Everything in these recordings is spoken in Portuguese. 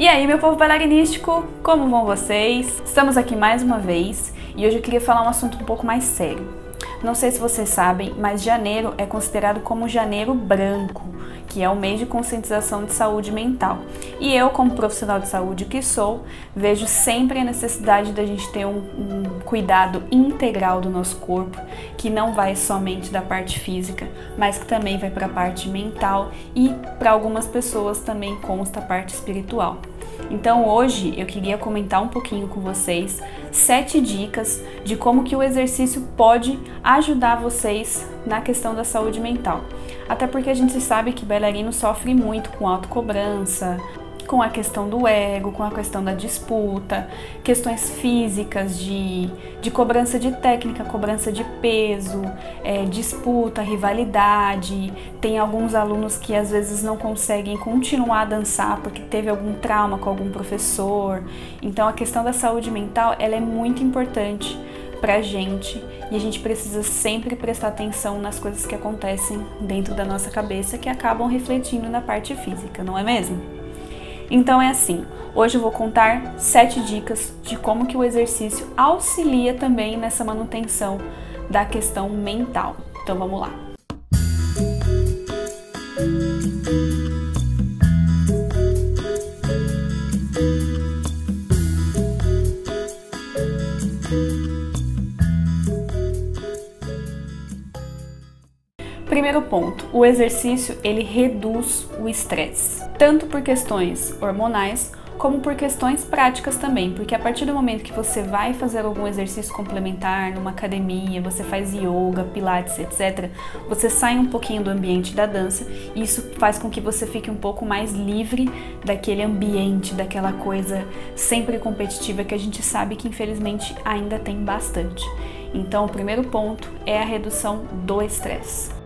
E aí, meu povo bailarinístico, como vão vocês? Estamos aqui mais uma vez e hoje eu queria falar um assunto um pouco mais sério. Não sei se vocês sabem, mas janeiro é considerado como janeiro branco, que é o mês de conscientização de saúde mental. E eu, como profissional de saúde que sou, vejo sempre a necessidade da gente ter um, um cuidado integral do nosso corpo, que não vai somente da parte física, mas que também vai para a parte mental e para algumas pessoas também consta a parte espiritual. Então hoje eu queria comentar um pouquinho com vocês sete dicas de como que o exercício pode ajudar vocês na questão da saúde mental. Até porque a gente sabe que bailarino sofre muito com autocobrança, com a questão do ego, com a questão da disputa, questões físicas de, de cobrança de técnica, cobrança de peso, é, disputa, rivalidade. Tem alguns alunos que às vezes não conseguem continuar a dançar porque teve algum trauma com algum professor. Então a questão da saúde mental ela é muito importante pra gente e a gente precisa sempre prestar atenção nas coisas que acontecem dentro da nossa cabeça que acabam refletindo na parte física, não é mesmo? Então é assim, hoje eu vou contar sete dicas de como que o exercício auxilia também nessa manutenção da questão mental. Então vamos lá. Primeiro ponto, o exercício ele reduz o estresse, tanto por questões hormonais como por questões práticas também, porque a partir do momento que você vai fazer algum exercício complementar numa academia, você faz yoga, pilates, etc, você sai um pouquinho do ambiente da dança e isso faz com que você fique um pouco mais livre daquele ambiente, daquela coisa sempre competitiva que a gente sabe que infelizmente ainda tem bastante. Então, o primeiro ponto é a redução do estresse.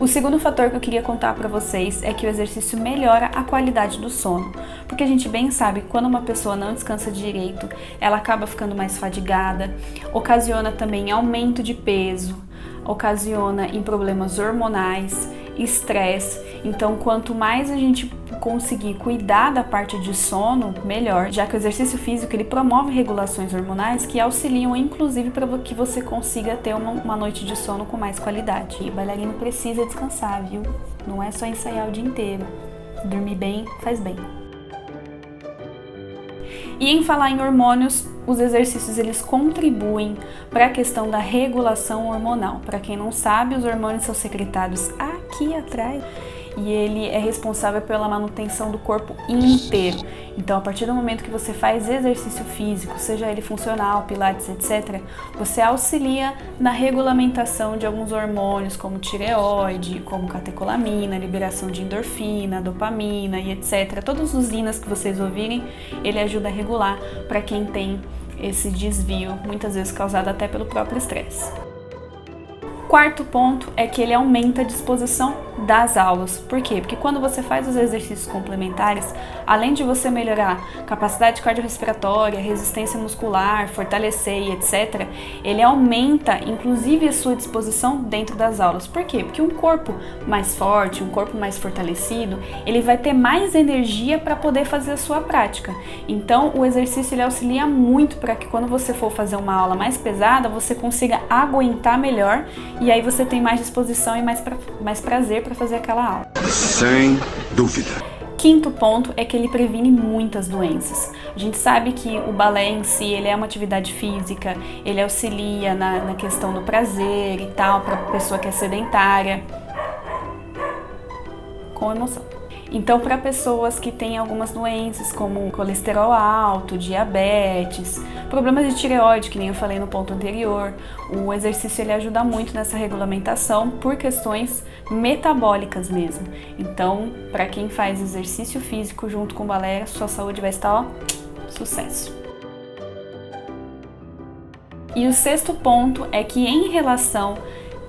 O segundo fator que eu queria contar para vocês é que o exercício melhora a qualidade do sono, porque a gente bem sabe que quando uma pessoa não descansa direito, ela acaba ficando mais fadigada, ocasiona também aumento de peso, ocasiona em problemas hormonais, estresse. Então, quanto mais a gente conseguir cuidar da parte de sono, melhor, já que o exercício físico ele promove regulações hormonais que auxiliam inclusive para que você consiga ter uma, uma noite de sono com mais qualidade. E o bailarino precisa descansar, viu? Não é só ensaiar o dia inteiro. Dormir bem faz bem. E em falar em hormônios, os exercícios eles contribuem para a questão da regulação hormonal. Para quem não sabe, os hormônios são secretados aqui atrás e ele é responsável pela manutenção do corpo inteiro. Então, a partir do momento que você faz exercício físico, seja ele funcional, pilates, etc., você auxilia na regulamentação de alguns hormônios, como tireoide, como catecolamina, liberação de endorfina, dopamina e etc. Todos os inas que vocês ouvirem, ele ajuda a regular para quem tem esse desvio, muitas vezes causado até pelo próprio estresse. Quarto ponto é que ele aumenta a disposição das aulas. Por quê? Porque quando você faz os exercícios complementares, além de você melhorar capacidade cardiorrespiratória, resistência muscular, fortalecer e etc., ele aumenta inclusive a sua disposição dentro das aulas. Por quê? Porque um corpo mais forte, um corpo mais fortalecido, ele vai ter mais energia para poder fazer a sua prática. Então, o exercício ele auxilia muito para que quando você for fazer uma aula mais pesada, você consiga aguentar melhor e aí você tem mais disposição e mais, pra, mais prazer para fazer aquela aula. Sem dúvida. Quinto ponto é que ele previne muitas doenças. A gente sabe que o balé em si ele é uma atividade física, ele auxilia na, na questão do prazer e tal para pessoa que é sedentária, com emoção. Então, para pessoas que têm algumas doenças como colesterol alto, diabetes, problemas de tireoide, que nem eu falei no ponto anterior, o exercício ele ajuda muito nessa regulamentação por questões metabólicas mesmo. Então, para quem faz exercício físico junto com balé, sua saúde vai estar ó, sucesso. E o sexto ponto é que em relação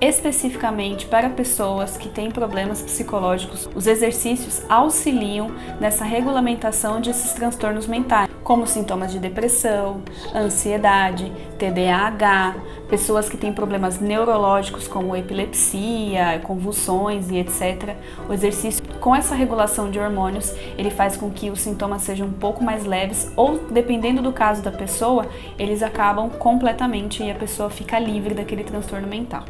especificamente para pessoas que têm problemas psicológicos. Os exercícios auxiliam nessa regulamentação desses transtornos mentais, como sintomas de depressão, ansiedade, TDAH, pessoas que têm problemas neurológicos como epilepsia, convulsões e etc. O exercício com essa regulação de hormônios, ele faz com que os sintomas sejam um pouco mais leves ou dependendo do caso da pessoa, eles acabam completamente e a pessoa fica livre daquele transtorno mental.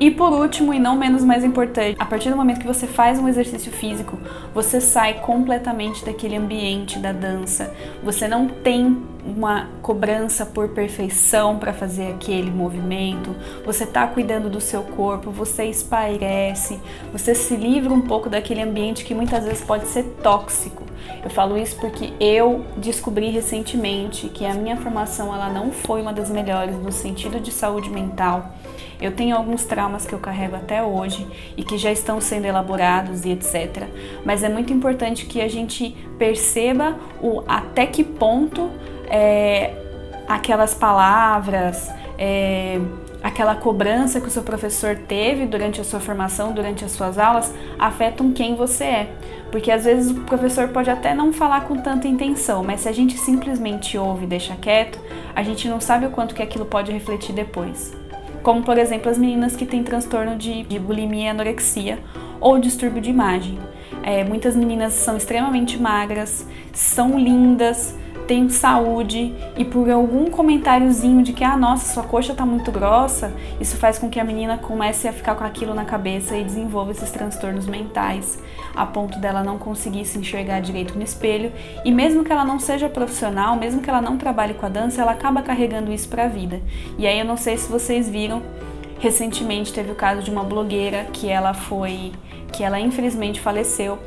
E por último, e não menos mais importante, a partir do momento que você faz um exercício físico, você sai completamente daquele ambiente da dança. Você não tem uma cobrança por perfeição para fazer aquele movimento. Você está cuidando do seu corpo, você espairece, você se livra um pouco daquele ambiente que muitas vezes pode ser tóxico. Eu falo isso porque eu descobri recentemente que a minha formação ela não foi uma das melhores no sentido de saúde mental. Eu tenho alguns traumas que eu carrego até hoje e que já estão sendo elaborados e etc. Mas é muito importante que a gente perceba o até que ponto é, aquelas palavras, é, aquela cobrança que o seu professor teve durante a sua formação, durante as suas aulas, afetam quem você é. Porque às vezes o professor pode até não falar com tanta intenção, mas se a gente simplesmente ouve e deixa quieto, a gente não sabe o quanto que aquilo pode refletir depois como por exemplo as meninas que têm transtorno de, de bulimia e anorexia ou distúrbio de imagem. É, muitas meninas são extremamente magras, são lindas, tenho saúde e por algum comentáriozinho de que, ah, nossa, sua coxa tá muito grossa, isso faz com que a menina comece a ficar com aquilo na cabeça e desenvolva esses transtornos mentais, a ponto dela não conseguir se enxergar direito no espelho. E mesmo que ela não seja profissional, mesmo que ela não trabalhe com a dança, ela acaba carregando isso para a vida. E aí eu não sei se vocês viram, recentemente teve o caso de uma blogueira que ela foi que ela infelizmente faleceu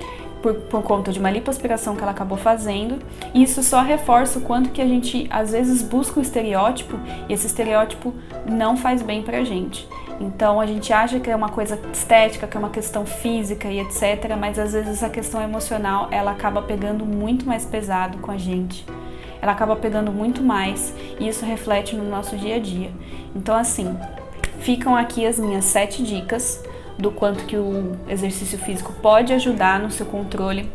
por, por conta de uma lipoaspiração que ela acabou fazendo. E isso só reforça o quanto que a gente às vezes busca um estereótipo e esse estereótipo não faz bem pra gente. Então a gente acha que é uma coisa estética, que é uma questão física e etc, mas às vezes a questão emocional ela acaba pegando muito mais pesado com a gente. Ela acaba pegando muito mais e isso reflete no nosso dia a dia. Então assim, ficam aqui as minhas sete dicas do quanto que o exercício físico pode ajudar no seu controle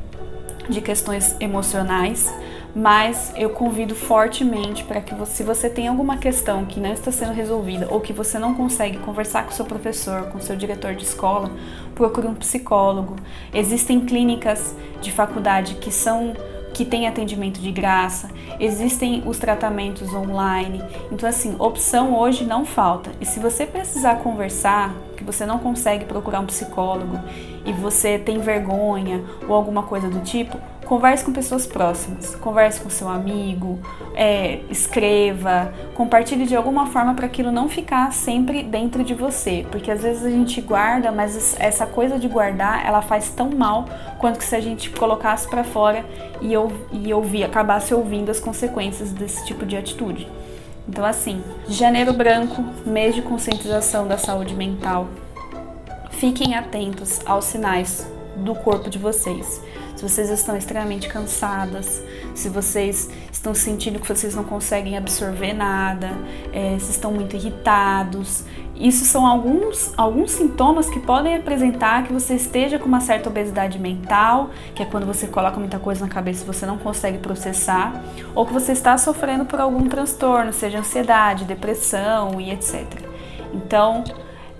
de questões emocionais, mas eu convido fortemente para que você, se você tem alguma questão que não está sendo resolvida ou que você não consegue conversar com seu professor, com seu diretor de escola, procure um psicólogo. Existem clínicas de faculdade que são que tem atendimento de graça, existem os tratamentos online. Então, assim, opção hoje não falta. E se você precisar conversar, você não consegue procurar um psicólogo e você tem vergonha ou alguma coisa do tipo, converse com pessoas próximas, converse com seu amigo, é, escreva, compartilhe de alguma forma para aquilo não ficar sempre dentro de você, porque às vezes a gente guarda, mas essa coisa de guardar, ela faz tão mal quanto que se a gente colocasse para fora e, e ouvir, acabasse ouvindo as consequências desse tipo de atitude. Então, assim, janeiro branco, mês de conscientização da saúde mental. Fiquem atentos aos sinais do corpo de vocês. Se vocês estão extremamente cansadas, se vocês estão sentindo que vocês não conseguem absorver nada, é, se estão muito irritados, isso são alguns, alguns sintomas que podem apresentar que você esteja com uma certa obesidade mental, que é quando você coloca muita coisa na cabeça e você não consegue processar, ou que você está sofrendo por algum transtorno, seja ansiedade, depressão e etc. Então,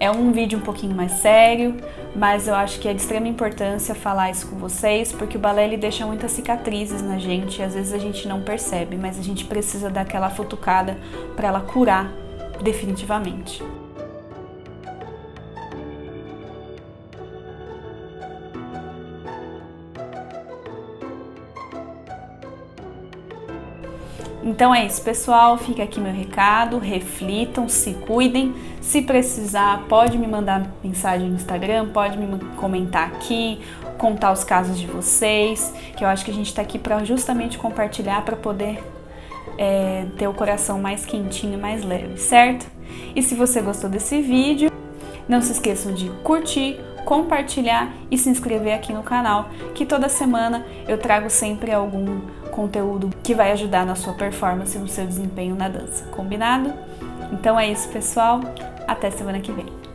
é um vídeo um pouquinho mais sério, mas eu acho que é de extrema importância falar isso com vocês, porque o balé ele deixa muitas cicatrizes na gente, e às vezes a gente não percebe, mas a gente precisa daquela futucada para ela curar definitivamente. Então é isso, pessoal. Fica aqui meu recado. Reflitam, se cuidem. Se precisar, pode me mandar mensagem no Instagram, pode me comentar aqui, contar os casos de vocês, que eu acho que a gente está aqui para justamente compartilhar para poder é, ter o coração mais quentinho, mais leve, certo? E se você gostou desse vídeo, não se esqueçam de curtir, compartilhar e se inscrever aqui no canal, que toda semana eu trago sempre algum conteúdo que vai ajudar na sua performance, no seu desempenho na dança. Combinado? Então é isso, pessoal. Até semana que vem.